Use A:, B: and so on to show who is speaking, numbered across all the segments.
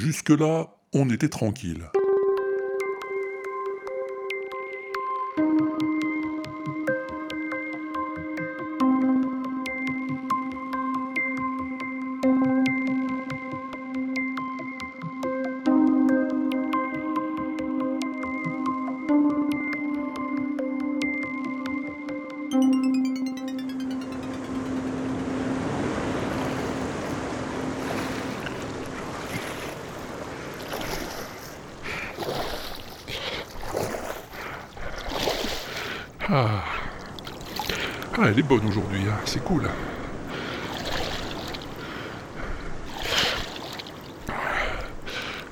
A: Jusque-là, on était tranquille. Ah. Ah, elle est bonne aujourd'hui, hein. c'est cool.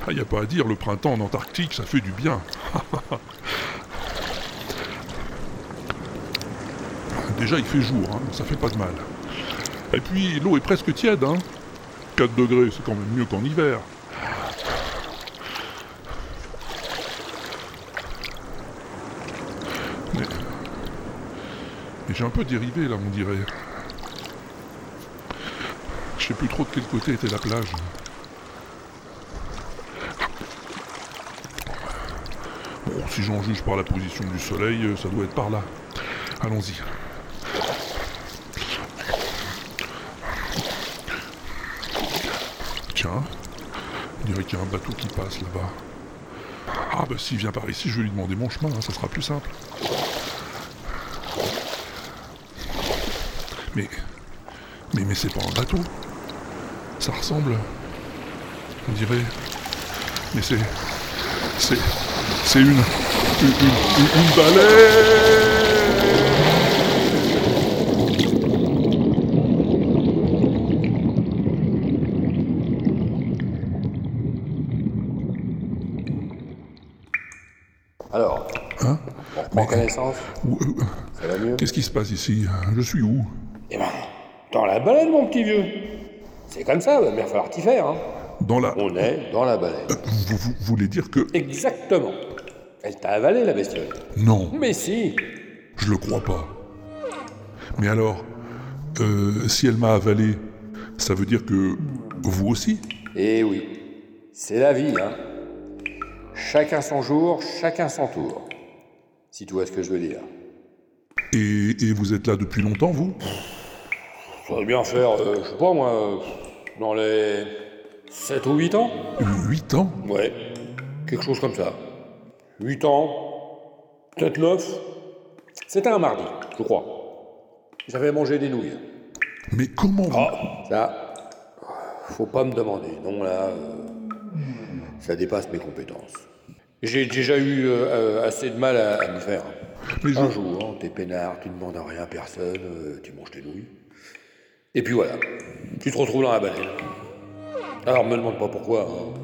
A: Ah, y a pas à dire, le printemps en Antarctique, ça fait du bien. Déjà, il fait jour, hein, ça fait pas de mal. Et puis, l'eau est presque tiède, hein. 4 degrés, c'est quand même mieux qu'en hiver. Mais j'ai un peu dérivé là, on dirait. Je sais plus trop de quel côté était la plage. Bon, si j'en juge par la position du soleil, euh, ça doit être par là. Allons-y. Tiens, on dirait qu'il y a un bateau qui passe là-bas. Ah bah s'il vient par ici, je vais lui demander mon chemin, hein, ça sera plus simple. Mais. Mais, mais c'est pas un bateau. Ça ressemble. On dirait. Mais c'est. C'est. C'est une. Une, une, baleine
B: Alors,
A: Hein
B: on connaissance Ça va mieux?
A: Qu'est-ce qui se passe ici? Je suis où?
B: Eh ben, dans la baleine, mon petit vieux. C'est comme ça, va bien falloir t'y faire. Hein.
A: Dans la.
B: On est dans la baleine.
A: Vous, vous- vous voulez dire que.
B: Exactement. Elle t'a avalé, la bestiole.
A: Non,
B: Mais si.
A: je le crois pas. Mais alors, euh, si elle m'a avalé, ça veut dire que vous aussi?
B: Eh oui. C'est la vie, hein. Chacun son jour, chacun son tour. Si tu vois ce que je veux dire.
A: Et, et vous êtes là depuis longtemps, vous?
B: Ça va bien faire, euh, je sais pas moi, dans les 7 ou 8 ans
A: Huit ans?
B: Ouais, quelque chose comme ça. 8 ans, peut-être 9. C'était un mardi, je crois. J'avais mangé des nouilles.
A: Mais comment vous...
B: Ah, ça, faut pas me demander. Non, là, euh, ça dépasse mes compétences. J'ai déjà eu euh, assez de mal à, à m'y faire.
A: Mais je-
B: Un jour, t'es peinard, tu ne demandes rien à personne, euh, tu manges tes nouilles. Et puis voilà, tu te retrouves dans la baleine. Alors, me demande pas pourquoi. hein.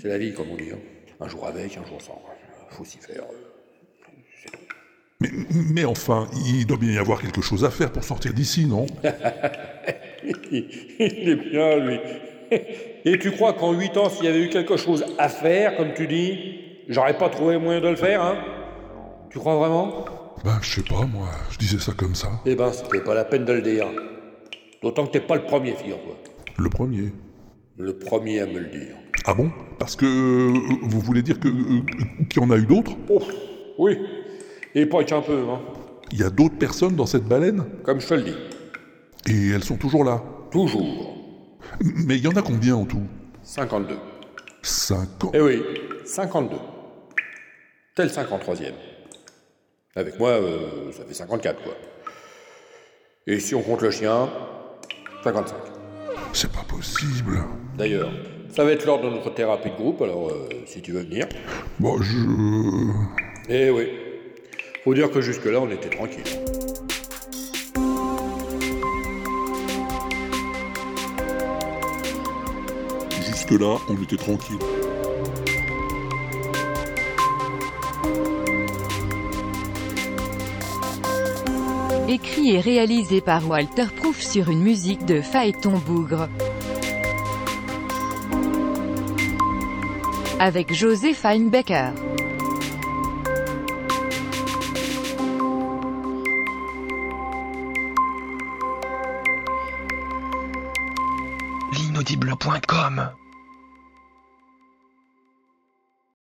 B: C'est la vie, comme on dit. hein. Un jour avec, un jour sans. Faut s'y faire.
A: mais, mais enfin, il doit bien y avoir quelque chose à faire pour sortir d'ici, non?
B: Il est bien, lui. Et tu crois qu'en 8 ans, s'il y avait eu quelque chose à faire, comme tu dis, j'aurais pas trouvé moyen de le faire, hein? Tu crois vraiment?
A: Ben, je sais pas, moi, je disais ça comme ça.
B: Eh ben, c'était pas la peine de le dire. D'autant que t'es pas le premier, figure-toi.
A: Le premier.
B: Le premier à me le dire.
A: Ah bon? Parce que euh, vous voulez dire que euh, qu'il y en a eu d'autres?
B: Oh, oui. Et pas qu'un peu, hein.
A: Il y a d'autres personnes dans cette baleine?
B: Comme je te le dis.
A: Et elles sont toujours là?
B: Toujours.
A: Mais il y en a combien en tout?
B: 52.
A: Cinq ans.
B: Eh oui, 52. Tel 53e. Avec moi, euh, ça fait 54, quoi. Et si on compte le chien, 55.
A: C'est pas possible.
B: D'ailleurs, ça va être lors de notre thérapie de groupe, alors euh, si tu veux venir.
A: Bon, je...
B: Eh oui. Faut dire que jusque-là, on était tranquille.
A: Jusque-là, on était tranquille.
C: Écrit et réalisé par Walter Proof sur une musique de Phaéton Bougre. Avec José Feinbecker.
D: l'inaudible.com